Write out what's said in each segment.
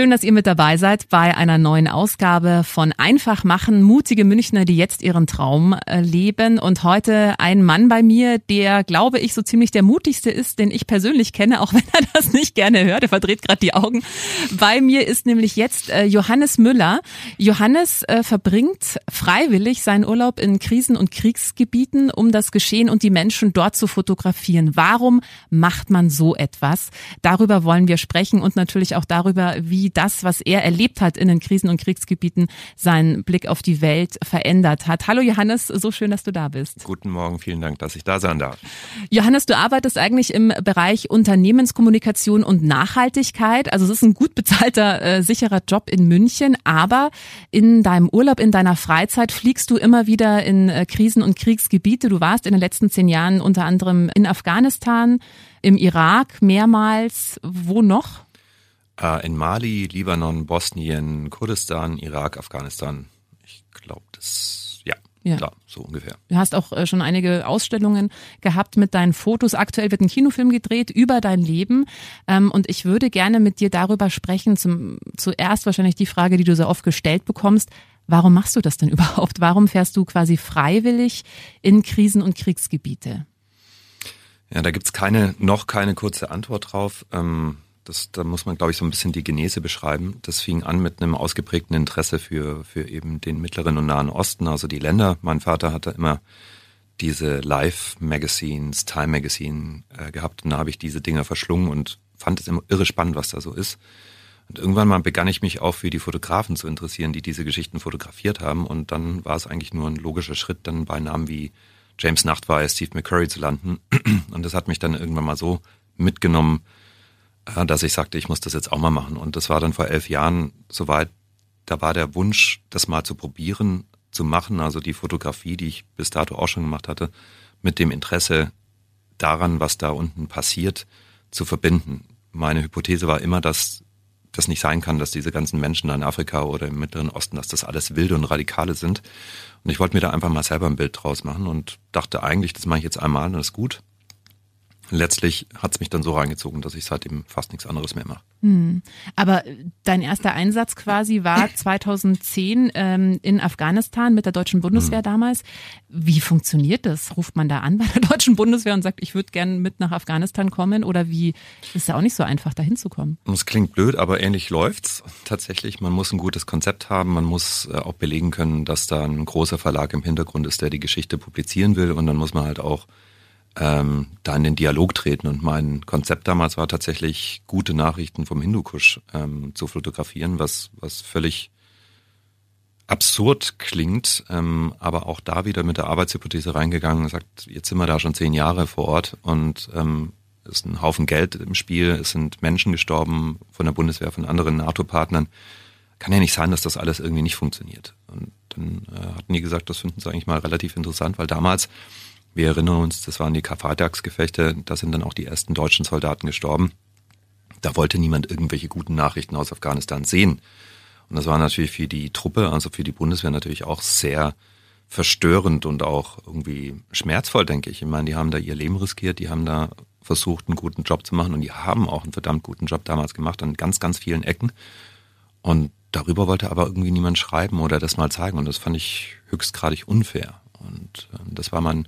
Schön, dass ihr mit dabei seid bei einer neuen Ausgabe von Einfach machen, mutige Münchner, die jetzt ihren Traum äh, leben. Und heute ein Mann bei mir, der, glaube ich, so ziemlich der mutigste ist, den ich persönlich kenne, auch wenn er das nicht gerne hört. Er verdreht gerade die Augen. Bei mir ist nämlich jetzt äh, Johannes Müller. Johannes äh, verbringt freiwillig seinen Urlaub in Krisen- und Kriegsgebieten, um das Geschehen und die Menschen dort zu fotografieren. Warum macht man so etwas? Darüber wollen wir sprechen und natürlich auch darüber, wie wie das, was er erlebt hat in den Krisen- und Kriegsgebieten, seinen Blick auf die Welt verändert hat. Hallo Johannes, so schön, dass du da bist. Guten Morgen, vielen Dank, dass ich da sein darf. Johannes, du arbeitest eigentlich im Bereich Unternehmenskommunikation und Nachhaltigkeit. Also es ist ein gut bezahlter, äh, sicherer Job in München, aber in deinem Urlaub, in deiner Freizeit fliegst du immer wieder in äh, Krisen- und Kriegsgebiete. Du warst in den letzten zehn Jahren unter anderem in Afghanistan, im Irak mehrmals. Wo noch? Äh, in Mali, Libanon, Bosnien, Kurdistan, Irak, Afghanistan. Ich glaube, das, ja, ja, klar, so ungefähr. Du hast auch äh, schon einige Ausstellungen gehabt mit deinen Fotos. Aktuell wird ein Kinofilm gedreht über dein Leben. Ähm, und ich würde gerne mit dir darüber sprechen. Zum, zuerst wahrscheinlich die Frage, die du sehr oft gestellt bekommst. Warum machst du das denn überhaupt? Warum fährst du quasi freiwillig in Krisen- und Kriegsgebiete? Ja, da gibt's keine, noch keine kurze Antwort drauf. Ähm das, da muss man, glaube ich, so ein bisschen die Genese beschreiben. Das fing an mit einem ausgeprägten Interesse für, für eben den Mittleren und Nahen Osten, also die Länder. Mein Vater hatte immer diese Live-Magazines, Time Magazine äh, gehabt und da habe ich diese Dinger verschlungen und fand es immer irre spannend, was da so ist. Und irgendwann mal begann ich mich auch für die Fotografen zu interessieren, die diese Geschichten fotografiert haben. Und dann war es eigentlich nur ein logischer Schritt, dann bei Namen wie James Nachtwey, Steve McCurry zu landen. Und das hat mich dann irgendwann mal so mitgenommen, dass ich sagte, ich muss das jetzt auch mal machen. Und das war dann vor elf Jahren soweit, da war der Wunsch, das mal zu probieren, zu machen, also die Fotografie, die ich bis dato auch schon gemacht hatte, mit dem Interesse daran, was da unten passiert, zu verbinden. Meine Hypothese war immer, dass das nicht sein kann, dass diese ganzen Menschen in Afrika oder im Mittleren Osten, dass das alles wilde und radikale sind. Und ich wollte mir da einfach mal selber ein Bild draus machen und dachte eigentlich, das mache ich jetzt einmal und das ist gut letztlich hat es mich dann so reingezogen, dass ich seitdem fast nichts anderes mehr mache. Hm. Aber dein erster Einsatz quasi war 2010 ähm, in Afghanistan mit der deutschen Bundeswehr hm. damals. Wie funktioniert das? Ruft man da an bei der deutschen Bundeswehr und sagt, ich würde gerne mit nach Afghanistan kommen? Oder wie ist ja auch nicht so einfach, da hinzukommen? Es klingt blöd, aber ähnlich läuft's tatsächlich. Man muss ein gutes Konzept haben, man muss äh, auch belegen können, dass da ein großer Verlag im Hintergrund ist, der die Geschichte publizieren will. Und dann muss man halt auch ähm, da in den Dialog treten. Und mein Konzept damals war tatsächlich, gute Nachrichten vom Hindukusch ähm, zu fotografieren, was, was völlig absurd klingt, ähm, aber auch da wieder mit der Arbeitshypothese reingegangen sagt, jetzt sind wir da schon zehn Jahre vor Ort und ähm, es ist ein Haufen Geld im Spiel, es sind Menschen gestorben von der Bundeswehr, von anderen NATO-Partnern. Kann ja nicht sein, dass das alles irgendwie nicht funktioniert. Und dann äh, hatten die gesagt, das finden sie eigentlich mal relativ interessant, weil damals wir erinnern uns, das waren die Karfreitagsgefechte, da sind dann auch die ersten deutschen Soldaten gestorben. Da wollte niemand irgendwelche guten Nachrichten aus Afghanistan sehen. Und das war natürlich für die Truppe, also für die Bundeswehr natürlich auch sehr verstörend und auch irgendwie schmerzvoll, denke ich. Ich meine, die haben da ihr Leben riskiert, die haben da versucht, einen guten Job zu machen und die haben auch einen verdammt guten Job damals gemacht an ganz, ganz vielen Ecken. Und darüber wollte aber irgendwie niemand schreiben oder das mal zeigen und das fand ich höchstgradig unfair. Und äh, das war mein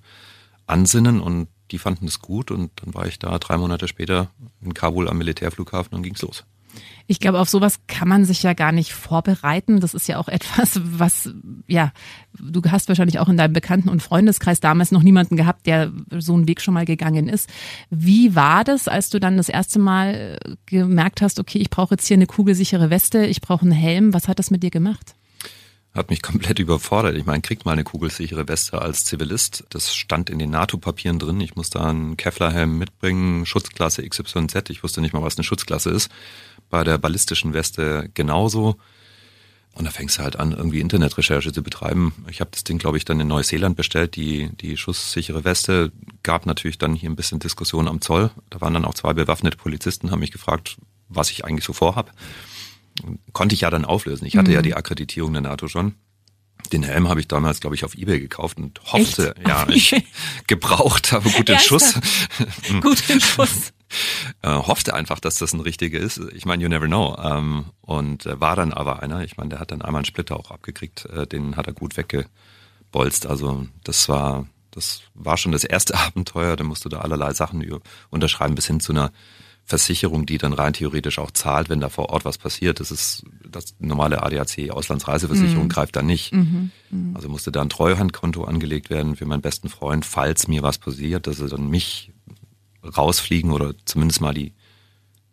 Ansinnen und die fanden es gut und dann war ich da drei Monate später in Kabul am Militärflughafen und ging's los. Ich glaube, auf sowas kann man sich ja gar nicht vorbereiten. Das ist ja auch etwas, was, ja, du hast wahrscheinlich auch in deinem Bekannten- und Freundeskreis damals noch niemanden gehabt, der so einen Weg schon mal gegangen ist. Wie war das, als du dann das erste Mal äh, gemerkt hast, okay, ich brauche jetzt hier eine kugelsichere Weste, ich brauche einen Helm. Was hat das mit dir gemacht? Hat mich komplett überfordert. Ich meine, kriegt mal eine kugelsichere Weste als Zivilist. Das stand in den NATO-Papieren drin. Ich musste einen Kevlar-Helm mitbringen, Schutzklasse XYZ. Ich wusste nicht mal, was eine Schutzklasse ist bei der ballistischen Weste genauso. Und da fängst du halt an, irgendwie Internetrecherche zu betreiben. Ich habe das Ding, glaube ich, dann in Neuseeland bestellt, die, die schusssichere Weste. Gab natürlich dann hier ein bisschen Diskussion am Zoll. Da waren dann auch zwei bewaffnete Polizisten, haben mich gefragt, was ich eigentlich so vorhab. Konnte ich ja dann auflösen. Ich hatte mhm. ja die Akkreditierung der NATO schon. Den Helm habe ich damals, glaube ich, auf Ebay gekauft und hoffte, Echt? ja, ich gebraucht habe, gut den Schuss. gut den Schuss. äh, hoffte einfach, dass das ein richtiger ist. Ich meine, you never know. Ähm, und äh, war dann aber einer. Ich meine, der hat dann einmal einen Splitter auch abgekriegt. Äh, den hat er gut weggebolzt. Also das war, das war schon das erste Abenteuer. Da musst du da allerlei Sachen unterschreiben bis hin zu einer Versicherung, die dann rein theoretisch auch zahlt, wenn da vor Ort was passiert. Das ist das normale ADAC Auslandsreiseversicherung mhm. greift da nicht. Mhm. Mhm. Also musste da ein Treuhandkonto angelegt werden für meinen besten Freund, falls mir was passiert, dass er dann mich rausfliegen oder zumindest mal die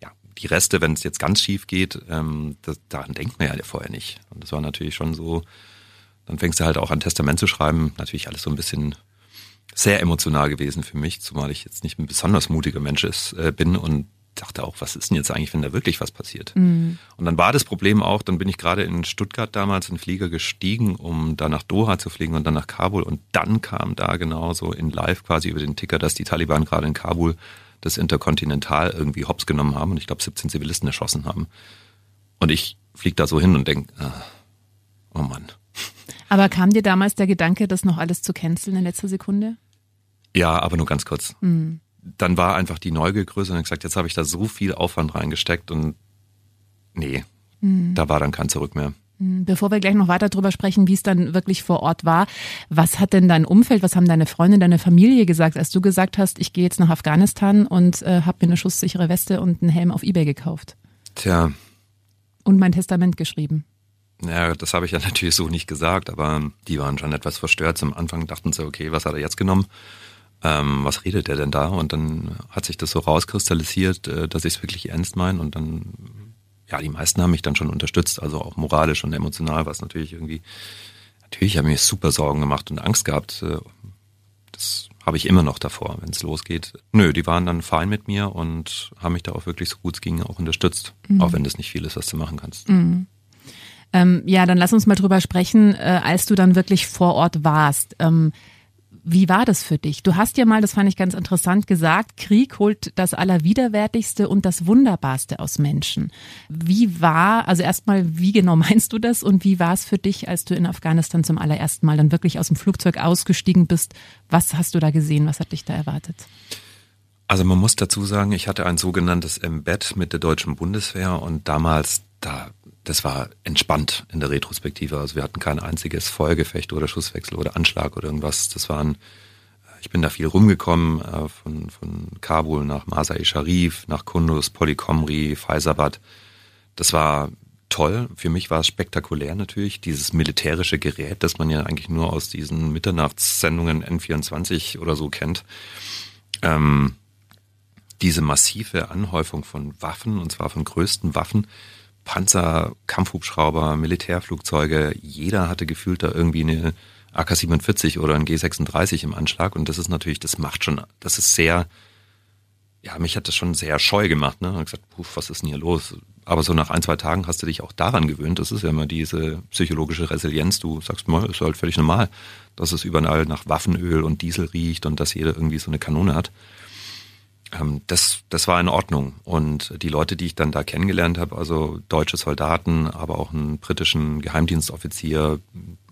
ja die Reste, wenn es jetzt ganz schief geht, ähm, das, daran denkt man ja vorher nicht. Und das war natürlich schon so. Dann fängst du halt auch an Testament zu schreiben. Natürlich alles so ein bisschen sehr emotional gewesen für mich, zumal ich jetzt nicht ein besonders mutiger Mensch ist, äh, bin und dachte auch, was ist denn jetzt eigentlich, wenn da wirklich was passiert? Mhm. Und dann war das Problem auch, dann bin ich gerade in Stuttgart damals in den Flieger gestiegen, um da nach Doha zu fliegen und dann nach Kabul. Und dann kam da genauso in live quasi über den Ticker, dass die Taliban gerade in Kabul das Interkontinental irgendwie hops genommen haben und ich glaube 17 Zivilisten erschossen haben. Und ich fliege da so hin und denke, ah, oh Mann. Aber kam dir damals der Gedanke, das noch alles zu canceln in letzter Sekunde? Ja, aber nur ganz kurz. Mhm dann war einfach die Neugier größer und ich gesagt, jetzt habe ich da so viel Aufwand reingesteckt und nee, mhm. da war dann kein Zurück mehr. Hm, bevor wir gleich noch weiter darüber sprechen, wie es dann wirklich vor Ort war, was hat denn dein Umfeld, was haben deine Freunde, deine Familie gesagt, als du gesagt hast, ich gehe jetzt nach Afghanistan und äh, habe mir eine schusssichere Weste und einen Helm auf Ebay gekauft? Tja. Und mein Testament geschrieben. Ja, das habe ich ja natürlich so nicht gesagt, aber die waren schon etwas verstört. Zum Anfang dachten sie, okay, was hat er jetzt genommen? Ähm, was redet der denn da? Und dann hat sich das so rauskristallisiert, äh, dass ich es wirklich ernst meine und dann, ja, die meisten haben mich dann schon unterstützt, also auch moralisch und emotional, was natürlich irgendwie, natürlich habe ich mir super Sorgen gemacht und Angst gehabt. Äh, das habe ich immer noch davor, wenn es losgeht. Nö, die waren dann fein mit mir und haben mich da auch wirklich so gut es ging auch unterstützt, mhm. auch wenn das nicht viel ist, was du machen kannst. Mhm. Ähm, ja, dann lass uns mal drüber sprechen, äh, als du dann wirklich vor Ort warst. Ähm, wie war das für dich? Du hast ja mal, das fand ich ganz interessant, gesagt, Krieg holt das Allerwiderwärtigste und das Wunderbarste aus Menschen. Wie war, also erstmal, wie genau meinst du das und wie war es für dich, als du in Afghanistan zum allerersten Mal dann wirklich aus dem Flugzeug ausgestiegen bist? Was hast du da gesehen? Was hat dich da erwartet? Also man muss dazu sagen, ich hatte ein sogenanntes Embed mit der deutschen Bundeswehr und damals, da das war entspannt in der Retrospektive. Also wir hatten kein einziges Feuergefecht oder Schusswechsel oder Anschlag oder irgendwas. Das waren, ich bin da viel rumgekommen, äh, von, von Kabul nach Masai Sharif, nach Kunduz, Polykomri, Faisabad. Das war toll. Für mich war es spektakulär natürlich, dieses militärische Gerät, das man ja eigentlich nur aus diesen Mitternachtssendungen N24 oder so kennt. Ähm, diese massive Anhäufung von Waffen, und zwar von größten Waffen, Panzer, Kampfhubschrauber, Militärflugzeuge. Jeder hatte gefühlt da irgendwie eine AK-47 oder ein G-36 im Anschlag. Und das ist natürlich, das macht schon, das ist sehr, ja, mich hat das schon sehr scheu gemacht. Ne? Und gesagt, puh, was ist denn hier los? Aber so nach ein, zwei Tagen hast du dich auch daran gewöhnt. Das ist ja immer diese psychologische Resilienz. Du sagst mal, ist halt völlig normal, dass es überall nach Waffenöl und Diesel riecht und dass jeder irgendwie so eine Kanone hat ähm, das, das war in Ordnung. Und die Leute, die ich dann da kennengelernt habe, also deutsche Soldaten, aber auch einen britischen Geheimdienstoffizier,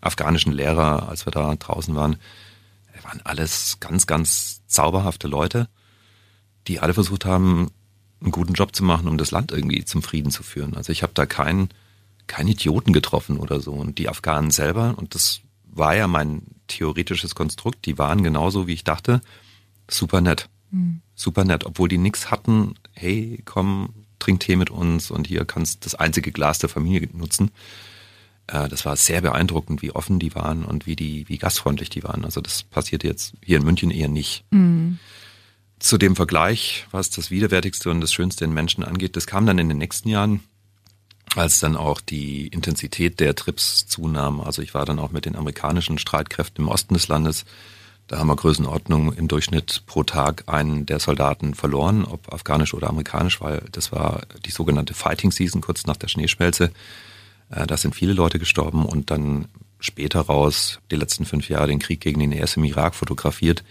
afghanischen Lehrer, als wir da draußen waren, waren alles ganz, ganz zauberhafte Leute, die alle versucht haben, einen guten Job zu machen, um das Land irgendwie zum Frieden zu führen. Also ich habe da keinen keinen Idioten getroffen oder so. Und die Afghanen selber, und das war ja mein theoretisches Konstrukt, die waren genauso, wie ich dachte, super nett. Mhm. Super nett, obwohl die nichts hatten, hey, komm, trink Tee mit uns und hier kannst das einzige Glas der Familie nutzen. Äh, das war sehr beeindruckend, wie offen die waren und wie die, wie gastfreundlich die waren. Also das passiert jetzt hier in München eher nicht. Mhm. Zu dem Vergleich, was das Widerwärtigste und das Schönste in Menschen angeht, das kam dann in den nächsten Jahren, als dann auch die Intensität der Trips zunahm. Also ich war dann auch mit den amerikanischen Streitkräften im Osten des Landes. Da haben wir Größenordnung im Durchschnitt pro Tag einen der Soldaten verloren, ob afghanisch oder amerikanisch, weil das war die sogenannte Fighting Season kurz nach der Schneeschmelze. Äh, da sind viele Leute gestorben und dann später raus, die letzten fünf Jahre, den Krieg gegen den IS im Irak fotografiert.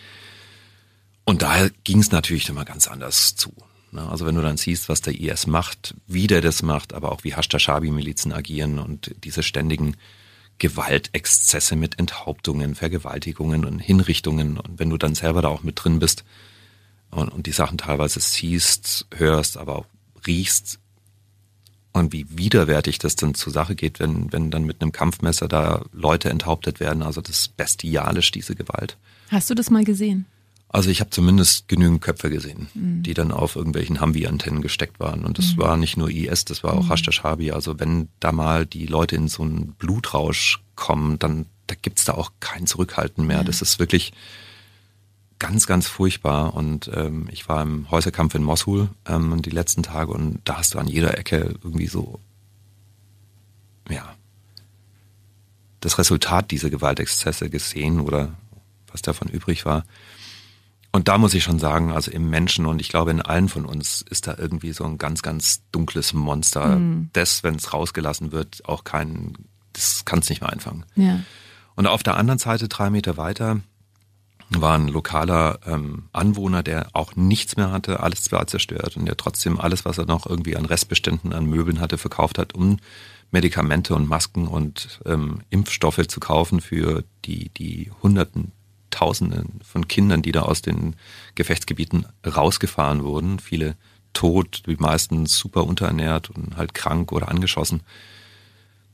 Und daher ging es natürlich immer ganz anders zu. Ne? Also wenn du dann siehst, was der IS macht, wie der das macht, aber auch wie Hashtashabi-Milizen agieren und diese ständigen Gewaltexzesse mit Enthauptungen, Vergewaltigungen und Hinrichtungen. Und wenn du dann selber da auch mit drin bist und, und die Sachen teilweise siehst, hörst, aber auch riechst, und wie widerwärtig das dann zur Sache geht, wenn, wenn dann mit einem Kampfmesser da Leute enthauptet werden. Also das ist bestialisch, diese Gewalt. Hast du das mal gesehen? Also ich habe zumindest genügend Köpfe gesehen, mhm. die dann auf irgendwelchen Humvee-Antennen gesteckt waren. Und das mhm. war nicht nur IS, das war auch mhm. Hashtashabi. Also wenn da mal die Leute in so einen Blutrausch kommen, dann da gibt's da auch kein Zurückhalten mehr. Ja. Das ist wirklich ganz, ganz furchtbar. Und ähm, ich war im Häuserkampf in Mosul ähm, die letzten Tage und da hast du an jeder Ecke irgendwie so, ja, das Resultat dieser Gewaltexzesse gesehen oder was davon übrig war. Und da muss ich schon sagen, also im Menschen und ich glaube in allen von uns ist da irgendwie so ein ganz, ganz dunkles Monster, mhm. das, wenn es rausgelassen wird, auch kein, das kann es nicht mehr einfangen. Ja. Und auf der anderen Seite, drei Meter weiter, war ein lokaler ähm, Anwohner, der auch nichts mehr hatte, alles war zerstört und der trotzdem alles, was er noch irgendwie an Restbeständen an Möbeln hatte, verkauft hat, um Medikamente und Masken und ähm, Impfstoffe zu kaufen für die, die Hunderten Tausenden von Kindern, die da aus den Gefechtsgebieten rausgefahren wurden. Viele tot, die meisten super unterernährt und halt krank oder angeschossen.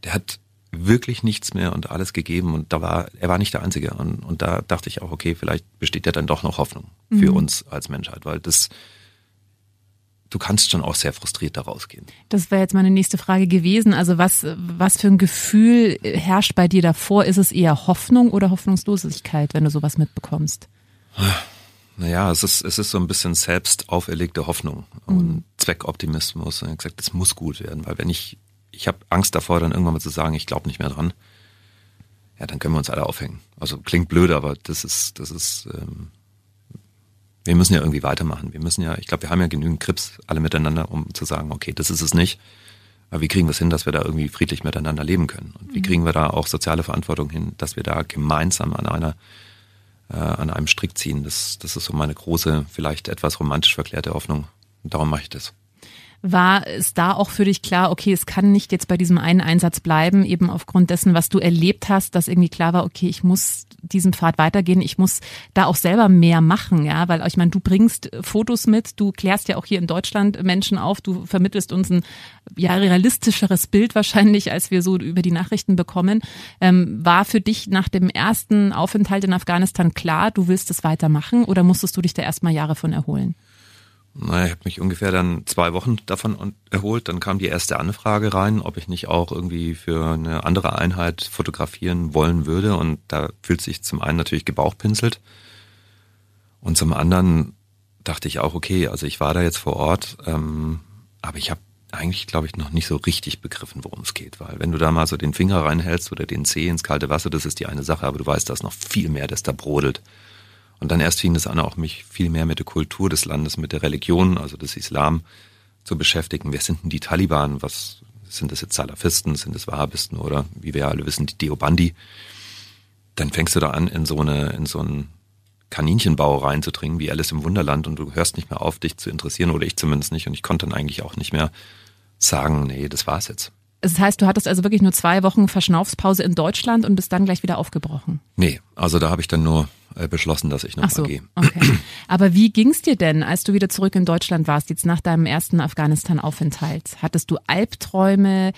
Der hat wirklich nichts mehr und alles gegeben und da war, er war nicht der Einzige und, und da dachte ich auch, okay, vielleicht besteht ja dann doch noch Hoffnung für mhm. uns als Menschheit, weil das, du kannst schon auch sehr frustriert da rausgehen. Das wäre jetzt meine nächste Frage gewesen. Also was, was für ein Gefühl herrscht bei dir davor? Ist es eher Hoffnung oder Hoffnungslosigkeit, wenn du sowas mitbekommst? Naja, es ist, es ist so ein bisschen selbst auferlegte Hoffnung und mhm. Zweckoptimismus. Und ich gesagt, das muss gut werden, weil wenn ich, ich habe Angst davor, dann irgendwann mal zu sagen, ich glaube nicht mehr dran, ja, dann können wir uns alle aufhängen. Also klingt blöd, aber das ist, das ist, ähm, wir müssen ja irgendwie weitermachen. Wir müssen ja, ich glaube, wir haben ja genügend Krips alle miteinander, um zu sagen, okay, das ist es nicht. Aber wie kriegen wir es hin, dass wir da irgendwie friedlich miteinander leben können? Und wie mhm. kriegen wir da auch soziale Verantwortung hin, dass wir da gemeinsam an einer äh, an einem Strick ziehen? Das, das ist so meine große, vielleicht etwas romantisch verklärte Hoffnung. Und darum mache ich das. War es da auch für dich klar, okay, es kann nicht jetzt bei diesem einen Einsatz bleiben, eben aufgrund dessen, was du erlebt hast, dass irgendwie klar war, okay, ich muss diesen Pfad weitergehen, ich muss da auch selber mehr machen, ja, weil ich meine, du bringst Fotos mit, du klärst ja auch hier in Deutschland Menschen auf, du vermittelst uns ein ja realistischeres Bild wahrscheinlich, als wir so über die Nachrichten bekommen. Ähm, war für dich nach dem ersten Aufenthalt in Afghanistan klar, du willst es weitermachen oder musstest du dich da erstmal Jahre von erholen? Na, ich habe mich ungefähr dann zwei Wochen davon erholt. Dann kam die erste Anfrage rein, ob ich nicht auch irgendwie für eine andere Einheit fotografieren wollen würde. Und da fühlt sich zum einen natürlich gebauchpinselt. Und zum anderen dachte ich auch, okay, also ich war da jetzt vor Ort, ähm, aber ich habe eigentlich, glaube ich, noch nicht so richtig begriffen, worum es geht. Weil wenn du da mal so den Finger reinhältst oder den Zeh ins kalte Wasser, das ist die eine Sache, aber du weißt, da ist noch viel mehr, das da brodelt. Und dann erst fing es an, auch mich viel mehr mit der Kultur des Landes, mit der Religion, also des Islam, zu beschäftigen. Wer sind denn die Taliban? Was sind das jetzt Salafisten? Sind das Wahhabisten oder wie wir alle wissen, die Deobandi? Dann fängst du da an, in so eine, in so einen Kaninchenbau reinzudringen, wie Alice im Wunderland und du hörst nicht mehr auf, dich zu interessieren oder ich zumindest nicht und ich konnte dann eigentlich auch nicht mehr sagen, nee, das war's jetzt. Das heißt, du hattest also wirklich nur zwei Wochen Verschnaufspause in Deutschland und bist dann gleich wieder aufgebrochen? Nee, also da habe ich dann nur äh, beschlossen, dass ich noch Ach so, gehe. Okay. Aber wie ging's dir denn, als du wieder zurück in Deutschland warst, jetzt nach deinem ersten Afghanistan-Aufenthalt? Hattest du Albträume?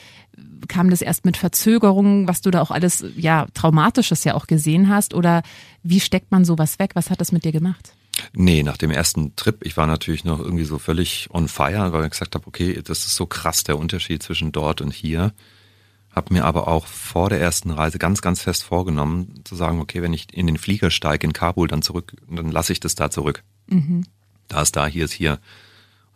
Kam das erst mit Verzögerungen, was du da auch alles, ja, Traumatisches ja auch gesehen hast? Oder wie steckt man sowas weg? Was hat das mit dir gemacht? Nee, nach dem ersten Trip, ich war natürlich noch irgendwie so völlig on fire, weil ich gesagt habe, okay, das ist so krass der Unterschied zwischen dort und hier. Hab mir aber auch vor der ersten Reise ganz, ganz fest vorgenommen, zu sagen, okay, wenn ich in den Flieger steige in Kabul, dann zurück, dann lasse ich das da zurück. Mhm. Da ist da, hier ist hier.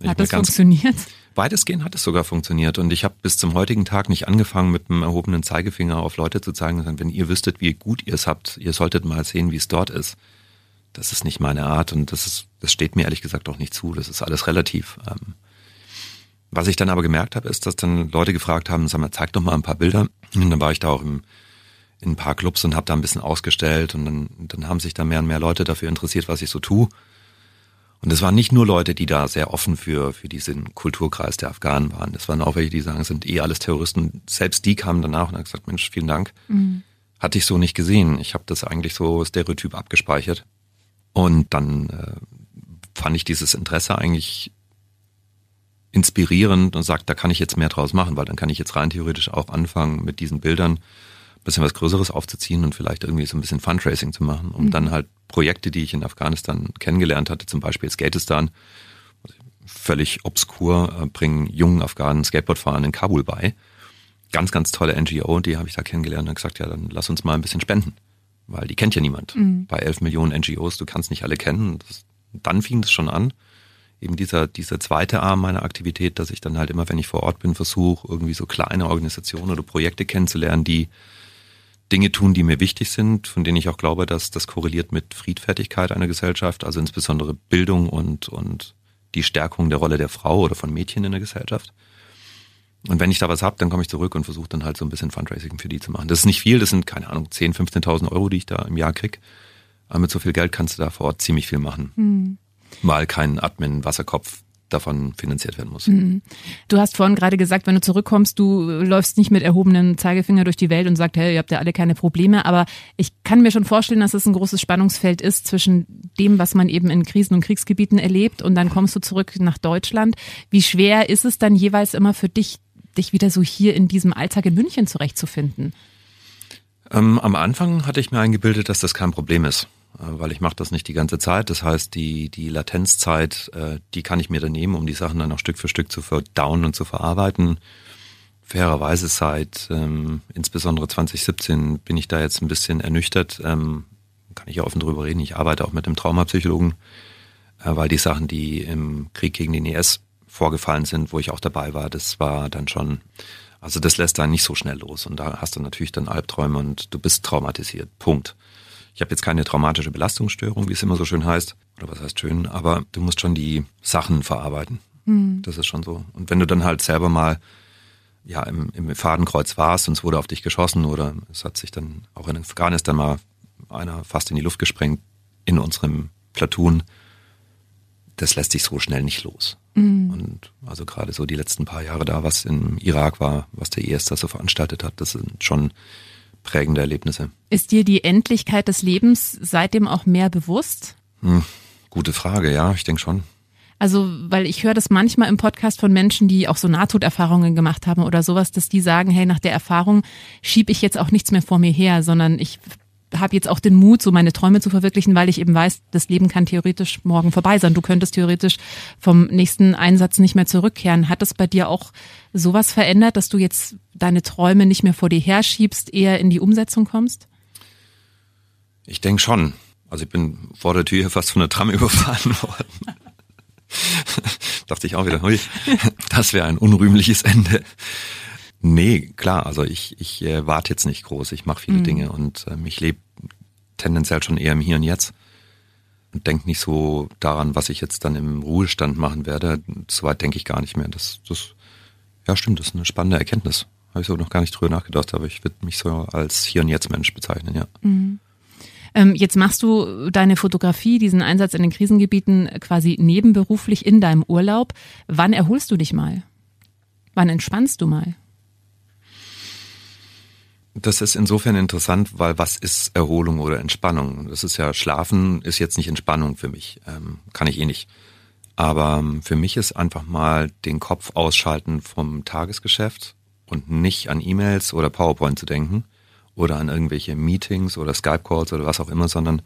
Hat das funktioniert? Weitestgehend hat es sogar funktioniert. Und ich habe bis zum heutigen Tag nicht angefangen, mit einem erhobenen Zeigefinger auf Leute zu zeigen, wenn ihr wüsstet, wie gut ihr es habt, ihr solltet mal sehen, wie es dort ist. Das ist nicht meine Art und das ist, das steht mir ehrlich gesagt auch nicht zu. Das ist alles relativ. Ähm, was ich dann aber gemerkt habe, ist, dass dann Leute gefragt haben, sag mal, zeig doch mal ein paar Bilder. Und dann war ich da auch im, in ein paar Clubs und habe da ein bisschen ausgestellt und dann, dann haben sich da mehr und mehr Leute dafür interessiert, was ich so tue. Und es waren nicht nur Leute, die da sehr offen für, für diesen Kulturkreis der Afghanen waren. Es waren auch welche, die sagen, es sind eh alles Terroristen. Selbst die kamen danach und haben gesagt, Mensch, vielen Dank. Mhm. Hatte ich so nicht gesehen. Ich habe das eigentlich so stereotyp abgespeichert. Und dann äh, fand ich dieses Interesse eigentlich inspirierend und sagt, da kann ich jetzt mehr draus machen, weil dann kann ich jetzt rein theoretisch auch anfangen, mit diesen Bildern ein bisschen was Größeres aufzuziehen und vielleicht irgendwie so ein bisschen Fundraising zu machen, um mhm. dann halt Projekte, die ich in Afghanistan kennengelernt hatte, zum Beispiel Skatistan, völlig obskur, äh, bringen jungen Afghanen Skateboardfahren in Kabul bei. Ganz, ganz tolle NGO, die habe ich da kennengelernt und gesagt, ja, dann lass uns mal ein bisschen spenden, weil die kennt ja niemand. Mhm. Bei elf Millionen NGOs, du kannst nicht alle kennen. Das, dann fing das schon an eben dieser, dieser zweite Arm meiner Aktivität, dass ich dann halt immer, wenn ich vor Ort bin, versuche, irgendwie so kleine Organisationen oder Projekte kennenzulernen, die Dinge tun, die mir wichtig sind, von denen ich auch glaube, dass das korreliert mit Friedfertigkeit einer Gesellschaft, also insbesondere Bildung und, und die Stärkung der Rolle der Frau oder von Mädchen in der Gesellschaft. Und wenn ich da was hab, dann komme ich zurück und versuche dann halt so ein bisschen Fundraising für die zu machen. Das ist nicht viel, das sind, keine Ahnung, 10.000, 15.000 Euro, die ich da im Jahr krieg. Aber mit so viel Geld kannst du da vor Ort ziemlich viel machen. Mhm mal kein Admin-Wasserkopf davon finanziert werden muss. Mhm. Du hast vorhin gerade gesagt, wenn du zurückkommst, du läufst nicht mit erhobenem Zeigefinger durch die Welt und sagst, hey, ihr habt ja alle keine Probleme. Aber ich kann mir schon vorstellen, dass es ein großes Spannungsfeld ist zwischen dem, was man eben in Krisen- und Kriegsgebieten erlebt und dann kommst du zurück nach Deutschland. Wie schwer ist es dann jeweils immer für dich, dich wieder so hier in diesem Alltag in München zurechtzufinden? Ähm, am Anfang hatte ich mir eingebildet, dass das kein Problem ist. Äh, weil ich mache das nicht die ganze Zeit. Das heißt, die, die Latenzzeit, äh, die kann ich mir dann nehmen, um die Sachen dann auch Stück für Stück zu verdauen und zu verarbeiten. Fairerweise seit ähm, insbesondere 2017 bin ich da jetzt ein bisschen ernüchtert. Ähm, kann ich ja offen drüber reden. Ich arbeite auch mit einem Traumapsychologen, äh, weil die Sachen, die im Krieg gegen den IS vorgefallen sind, wo ich auch dabei war, das war dann schon, also das lässt dann nicht so schnell los. Und da hast du natürlich dann Albträume und du bist traumatisiert. Punkt. Ich habe jetzt keine traumatische Belastungsstörung, wie es immer so schön heißt. Oder was heißt schön, aber du musst schon die Sachen verarbeiten. Mhm. Das ist schon so. Und wenn du dann halt selber mal ja, im, im Fadenkreuz warst und es wurde auf dich geschossen oder es hat sich dann auch in Afghanistan mal einer fast in die Luft gesprengt in unserem Platoon, das lässt sich so schnell nicht los. Mhm. Und also gerade so die letzten paar Jahre da, was im Irak war, was der IS da so veranstaltet hat, das sind schon prägende Erlebnisse. Ist dir die Endlichkeit des Lebens seitdem auch mehr bewusst? Hm, gute Frage, ja, ich denke schon. Also, weil ich höre das manchmal im Podcast von Menschen, die auch so Nahtoderfahrungen gemacht haben oder sowas, dass die sagen, hey, nach der Erfahrung schiebe ich jetzt auch nichts mehr vor mir her, sondern ich habe jetzt auch den Mut, so meine Träume zu verwirklichen, weil ich eben weiß, das Leben kann theoretisch morgen vorbei sein. Du könntest theoretisch vom nächsten Einsatz nicht mehr zurückkehren. Hat es bei dir auch sowas verändert, dass du jetzt deine Träume nicht mehr vor dir herschiebst, eher in die Umsetzung kommst? Ich denke schon. Also ich bin vor der Tür fast von der Tram überfahren worden. Dachte ich auch wieder, hui, das wäre ein unrühmliches Ende. Nee, klar, also ich, ich äh, warte jetzt nicht groß, ich mache viele mhm. Dinge und ähm, ich lebe tendenziell schon eher im Hier und Jetzt und denke nicht so daran, was ich jetzt dann im Ruhestand machen werde. Soweit denke ich gar nicht mehr. Das, das, ja stimmt, das ist eine spannende Erkenntnis. Habe ich so noch gar nicht drüber nachgedacht, aber ich würde mich so als Hier und Jetzt Mensch bezeichnen, ja. Mhm. Ähm, jetzt machst du deine Fotografie, diesen Einsatz in den Krisengebieten quasi nebenberuflich in deinem Urlaub. Wann erholst du dich mal? Wann entspannst du mal? Das ist insofern interessant, weil was ist Erholung oder Entspannung? Das ist ja, Schlafen ist jetzt nicht Entspannung für mich. Ähm, kann ich eh nicht. Aber ähm, für mich ist einfach mal den Kopf ausschalten vom Tagesgeschäft und nicht an E-Mails oder PowerPoint zu denken oder an irgendwelche Meetings oder Skype-Calls oder was auch immer, sondern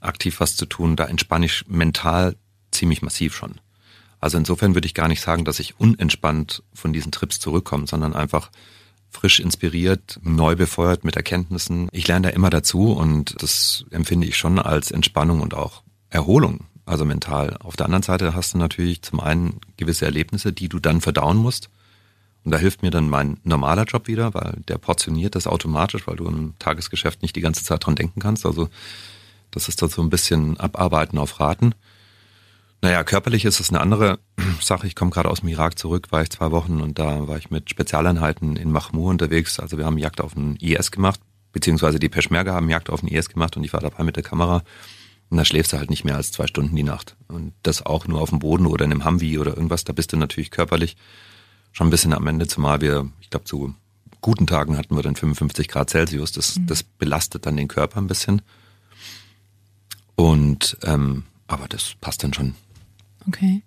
aktiv was zu tun, da entspanne ich mental ziemlich massiv schon. Also insofern würde ich gar nicht sagen, dass ich unentspannt von diesen Trips zurückkomme, sondern einfach frisch inspiriert, neu befeuert mit Erkenntnissen. Ich lerne da immer dazu und das empfinde ich schon als Entspannung und auch Erholung, also mental. Auf der anderen Seite hast du natürlich zum einen gewisse Erlebnisse, die du dann verdauen musst. Und da hilft mir dann mein normaler Job wieder, weil der portioniert das automatisch, weil du im Tagesgeschäft nicht die ganze Zeit dran denken kannst. Also das ist dann so ein bisschen Abarbeiten auf Raten. Naja, körperlich ist es eine andere Sache. Ich komme gerade aus dem Irak zurück, war ich zwei Wochen und da war ich mit Spezialeinheiten in Mahmur unterwegs. Also wir haben Jagd auf den IS gemacht, beziehungsweise die Peschmerga haben Jagd auf den IS gemacht und ich war dabei mit der Kamera. Und da schläfst du halt nicht mehr als zwei Stunden die Nacht. Und das auch nur auf dem Boden oder in einem Humvee oder irgendwas. Da bist du natürlich körperlich schon ein bisschen am Ende, zumal wir, ich glaube, zu guten Tagen hatten wir dann 55 Grad Celsius. Das, mhm. das belastet dann den Körper ein bisschen. Und ähm, aber das passt dann schon. Okay.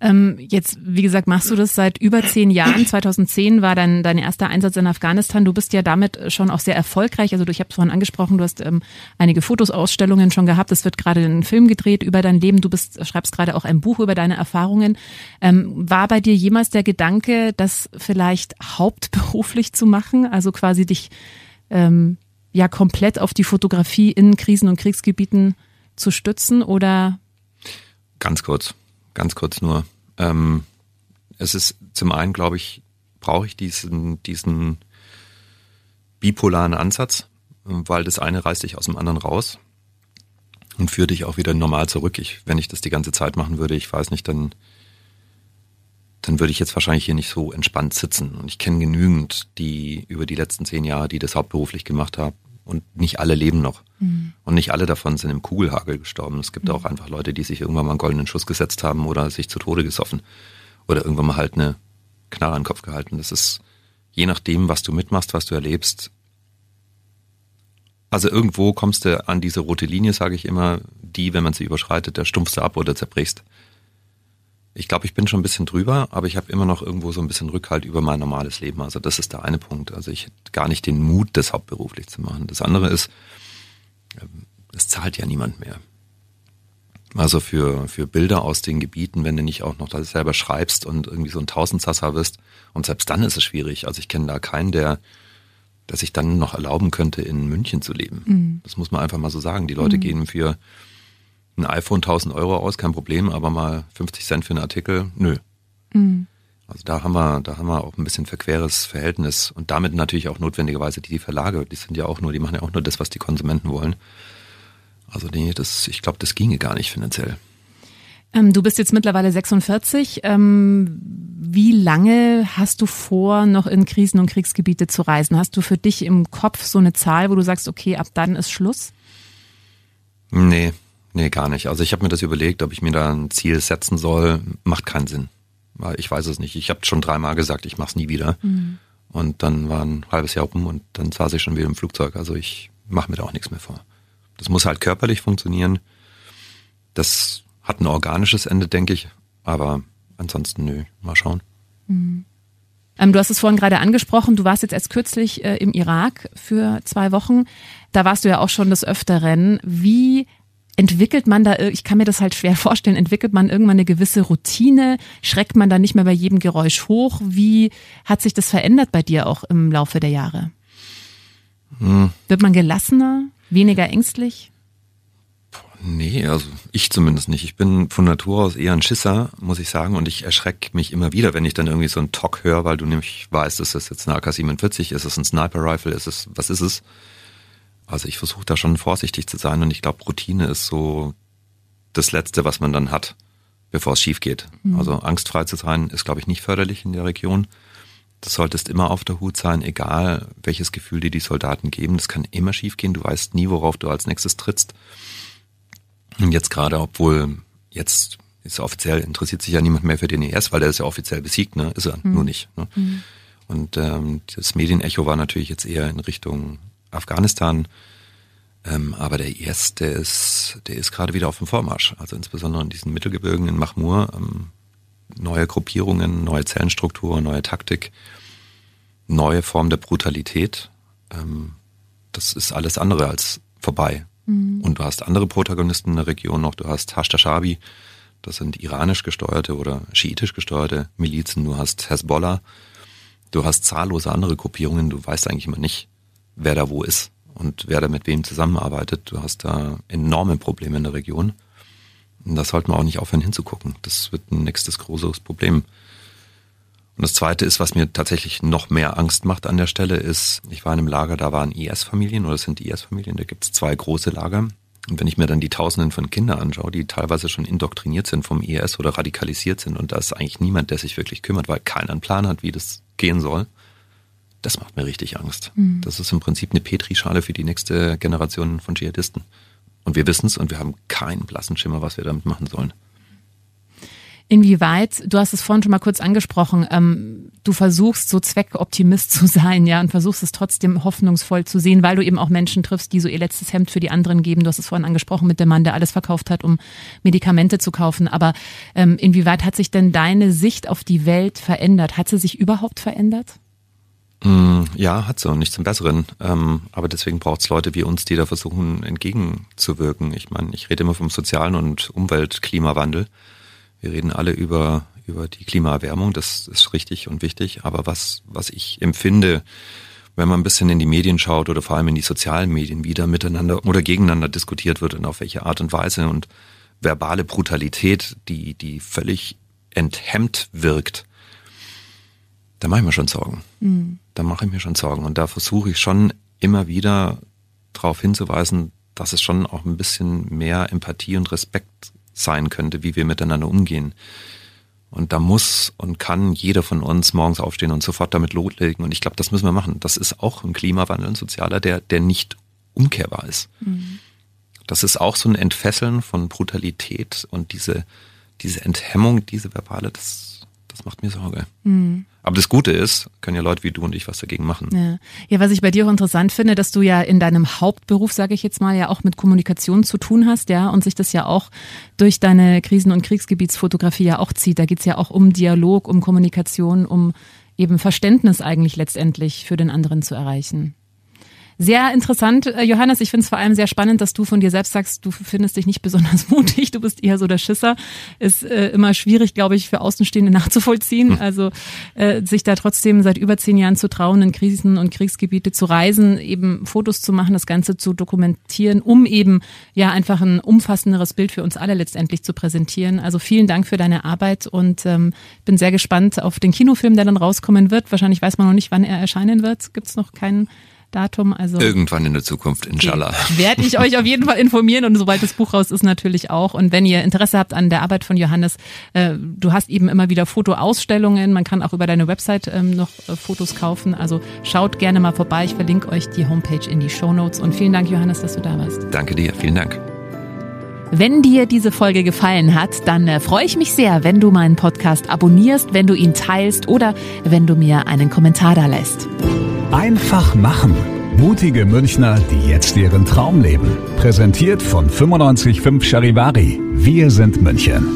Ähm, jetzt, wie gesagt, machst du das seit über zehn Jahren. 2010 war dein, dein erster Einsatz in Afghanistan. Du bist ja damit schon auch sehr erfolgreich. Also du, ich habe es vorhin angesprochen, du hast ähm, einige Fotosausstellungen schon gehabt. Es wird gerade ein Film gedreht über dein Leben. Du bist, schreibst gerade auch ein Buch über deine Erfahrungen. Ähm, war bei dir jemals der Gedanke, das vielleicht hauptberuflich zu machen? Also quasi dich ähm, ja komplett auf die Fotografie in Krisen- und Kriegsgebieten zu stützen oder? Ganz kurz ganz kurz nur. Ähm, es ist zum einen, glaube ich, brauche ich diesen, diesen bipolaren Ansatz, weil das eine reißt dich aus dem anderen raus und führt dich auch wieder normal zurück. Ich, wenn ich das die ganze Zeit machen würde, ich weiß nicht, dann, dann würde ich jetzt wahrscheinlich hier nicht so entspannt sitzen. Und ich kenne genügend, die über die letzten zehn Jahre, die das hauptberuflich gemacht haben, und nicht alle leben noch. Mhm. Und nicht alle davon sind im Kugelhagel gestorben. Es gibt mhm. auch einfach Leute, die sich irgendwann mal einen goldenen Schuss gesetzt haben oder sich zu Tode gesoffen oder irgendwann mal halt eine Knarre an den Kopf gehalten. Das ist je nachdem, was du mitmachst, was du erlebst. Also irgendwo kommst du an diese rote Linie, sage ich immer, die, wenn man sie überschreitet, der stumpfst du ab oder zerbrichst. Ich glaube, ich bin schon ein bisschen drüber, aber ich habe immer noch irgendwo so ein bisschen Rückhalt über mein normales Leben. Also das ist der eine Punkt. Also ich hätte gar nicht den Mut, das hauptberuflich zu machen. Das andere ist, ähm, es zahlt ja niemand mehr. Also für, für Bilder aus den Gebieten, wenn du nicht auch noch das selber schreibst und irgendwie so ein Tausendsasser bist. Und selbst dann ist es schwierig. Also ich kenne da keinen, der, der sich dann noch erlauben könnte, in München zu leben. Mhm. Das muss man einfach mal so sagen. Die Leute mhm. gehen für ein iPhone 1000 Euro aus, kein Problem, aber mal 50 Cent für einen Artikel, nö. Mhm. Also da haben wir, da haben wir auch ein bisschen verqueres Verhältnis und damit natürlich auch notwendigerweise die Verlage, die sind ja auch nur, die machen ja auch nur das, was die Konsumenten wollen. Also nee, das, ich glaube, das ginge gar nicht finanziell. Ähm, du bist jetzt mittlerweile 46. Ähm, wie lange hast du vor, noch in Krisen- und Kriegsgebiete zu reisen? Hast du für dich im Kopf so eine Zahl, wo du sagst, okay, ab dann ist Schluss? Nee, Nee, gar nicht. Also ich habe mir das überlegt, ob ich mir da ein Ziel setzen soll. Macht keinen Sinn. Ich weiß es nicht. Ich habe schon dreimal gesagt, ich mache es nie wieder. Mhm. Und dann war ein halbes Jahr rum und dann saß ich schon wieder im Flugzeug. Also ich mache mir da auch nichts mehr vor. Das muss halt körperlich funktionieren. Das hat ein organisches Ende, denke ich. Aber ansonsten, nö, mal schauen. Mhm. Ähm, du hast es vorhin gerade angesprochen, du warst jetzt erst kürzlich äh, im Irak für zwei Wochen. Da warst du ja auch schon des Öfteren. Wie entwickelt man da, ich kann mir das halt schwer vorstellen, entwickelt man irgendwann eine gewisse Routine? Schreckt man da nicht mehr bei jedem Geräusch hoch? Wie hat sich das verändert bei dir auch im Laufe der Jahre? Hm. Wird man gelassener, weniger ängstlich? Nee, also ich zumindest nicht. Ich bin von Natur aus eher ein Schisser, muss ich sagen, und ich erschrecke mich immer wieder, wenn ich dann irgendwie so einen Talk höre, weil du nämlich weißt, ist das jetzt eine AK-47, ist es ein Sniper-Rifle, ist es, was ist es? Also ich versuche da schon vorsichtig zu sein und ich glaube, Routine ist so das Letzte, was man dann hat, bevor es schief geht. Mhm. Also angstfrei zu sein, ist, glaube ich, nicht förderlich in der Region. Du solltest immer auf der Hut sein, egal welches Gefühl dir die Soldaten geben. Das kann immer schief gehen. Du weißt nie, worauf du als nächstes trittst. Und jetzt gerade, obwohl jetzt ist offiziell interessiert sich ja niemand mehr für den ES, weil der ist ja offiziell besiegt, ne? Ist er mhm. nur nicht. Ne? Mhm. Und ähm, das Medienecho war natürlich jetzt eher in Richtung Afghanistan. Ähm, aber der IS, der ist, der ist gerade wieder auf dem Vormarsch. Also insbesondere in diesen Mittelgebirgen in Mahmur. Ähm, neue Gruppierungen, neue Zellenstrukturen, neue Taktik, neue Form der Brutalität. Ähm, das ist alles andere als vorbei. Mhm. Und du hast andere Protagonisten in der Region noch. Du hast Hashtashabi, das sind iranisch gesteuerte oder schiitisch gesteuerte Milizen. Du hast Hezbollah. Du hast zahllose andere Gruppierungen. Du weißt eigentlich immer nicht, wer da wo ist und wer da mit wem zusammenarbeitet. Du hast da enorme Probleme in der Region. Und das sollten wir auch nicht aufhören hinzugucken. Das wird ein nächstes großes Problem. Und das Zweite ist, was mir tatsächlich noch mehr Angst macht an der Stelle, ist, ich war in einem Lager, da waren IS-Familien oder es sind IS-Familien, da gibt es zwei große Lager. Und wenn ich mir dann die Tausenden von Kindern anschaue, die teilweise schon indoktriniert sind vom IS oder radikalisiert sind und da ist eigentlich niemand, der sich wirklich kümmert, weil keiner einen Plan hat, wie das gehen soll, das macht mir richtig Angst. Mhm. Das ist im Prinzip eine Petrischale für die nächste Generation von Dschihadisten. Und wir wissen es und wir haben keinen blassen Schimmer, was wir damit machen sollen. Inwieweit, du hast es vorhin schon mal kurz angesprochen, ähm, du versuchst so Zweckoptimist zu sein, ja, und versuchst es trotzdem hoffnungsvoll zu sehen, weil du eben auch Menschen triffst, die so ihr letztes Hemd für die anderen geben. Du hast es vorhin angesprochen mit dem Mann, der alles verkauft hat, um Medikamente zu kaufen. Aber ähm, inwieweit hat sich denn deine Sicht auf die Welt verändert? Hat sie sich überhaupt verändert? Mm, ja, hat und nicht zum Besseren. Ähm, aber deswegen braucht es Leute wie uns, die da versuchen, entgegenzuwirken. Ich meine, ich rede immer vom sozialen und Umwelt-Klimawandel. Wir reden alle über, über die Klimaerwärmung, das ist richtig und wichtig. Aber was, was ich empfinde, wenn man ein bisschen in die Medien schaut oder vor allem in die sozialen Medien, wie da miteinander oder gegeneinander diskutiert wird und auf welche Art und Weise und verbale Brutalität, die, die völlig enthemmt wirkt, da mache ich mir schon Sorgen. Mhm. Da mache ich mir schon Sorgen. Und da versuche ich schon immer wieder darauf hinzuweisen, dass es schon auch ein bisschen mehr Empathie und Respekt sein könnte, wie wir miteinander umgehen. Und da muss und kann jeder von uns morgens aufstehen und sofort damit loslegen. Und ich glaube, das müssen wir machen. Das ist auch ein Klimawandel, ein sozialer, der, der nicht umkehrbar ist. Mhm. Das ist auch so ein Entfesseln von Brutalität und diese, diese Enthemmung, diese verbale, das, das macht mir Sorge. Mhm. Aber das Gute ist, können ja Leute wie du und ich was dagegen machen. Ja. ja, was ich bei dir auch interessant finde, dass du ja in deinem Hauptberuf, sage ich jetzt mal, ja auch mit Kommunikation zu tun hast, ja, und sich das ja auch durch deine Krisen- und Kriegsgebietsfotografie ja auch zieht. Da geht's ja auch um Dialog, um Kommunikation, um eben Verständnis eigentlich letztendlich für den anderen zu erreichen. Sehr interessant, äh, Johannes. Ich finde es vor allem sehr spannend, dass du von dir selbst sagst, du findest dich nicht besonders mutig, du bist eher so der Schisser. Ist äh, immer schwierig, glaube ich, für Außenstehende nachzuvollziehen. Hm. Also äh, sich da trotzdem seit über zehn Jahren zu trauen, in Krisen und Kriegsgebiete zu reisen, eben Fotos zu machen, das Ganze zu dokumentieren, um eben ja einfach ein umfassenderes Bild für uns alle letztendlich zu präsentieren. Also vielen Dank für deine Arbeit und ähm, bin sehr gespannt auf den Kinofilm, der dann rauskommen wird. Wahrscheinlich weiß man noch nicht, wann er erscheinen wird. Gibt es noch keinen Datum. Also Irgendwann in der Zukunft, inshallah. Werde ich euch auf jeden Fall informieren und sobald das Buch raus ist natürlich auch. Und wenn ihr Interesse habt an der Arbeit von Johannes, äh, du hast eben immer wieder Fotoausstellungen. Man kann auch über deine Website ähm, noch äh, Fotos kaufen. Also schaut gerne mal vorbei. Ich verlinke euch die Homepage in die Show Notes. Und vielen Dank, Johannes, dass du da warst. Danke dir, vielen Dank. Wenn dir diese Folge gefallen hat, dann äh, freue ich mich sehr, wenn du meinen Podcast abonnierst, wenn du ihn teilst oder wenn du mir einen Kommentar da lässt. Einfach machen. Mutige Münchner, die jetzt ihren Traum leben. Präsentiert von 955 Charivari. Wir sind München.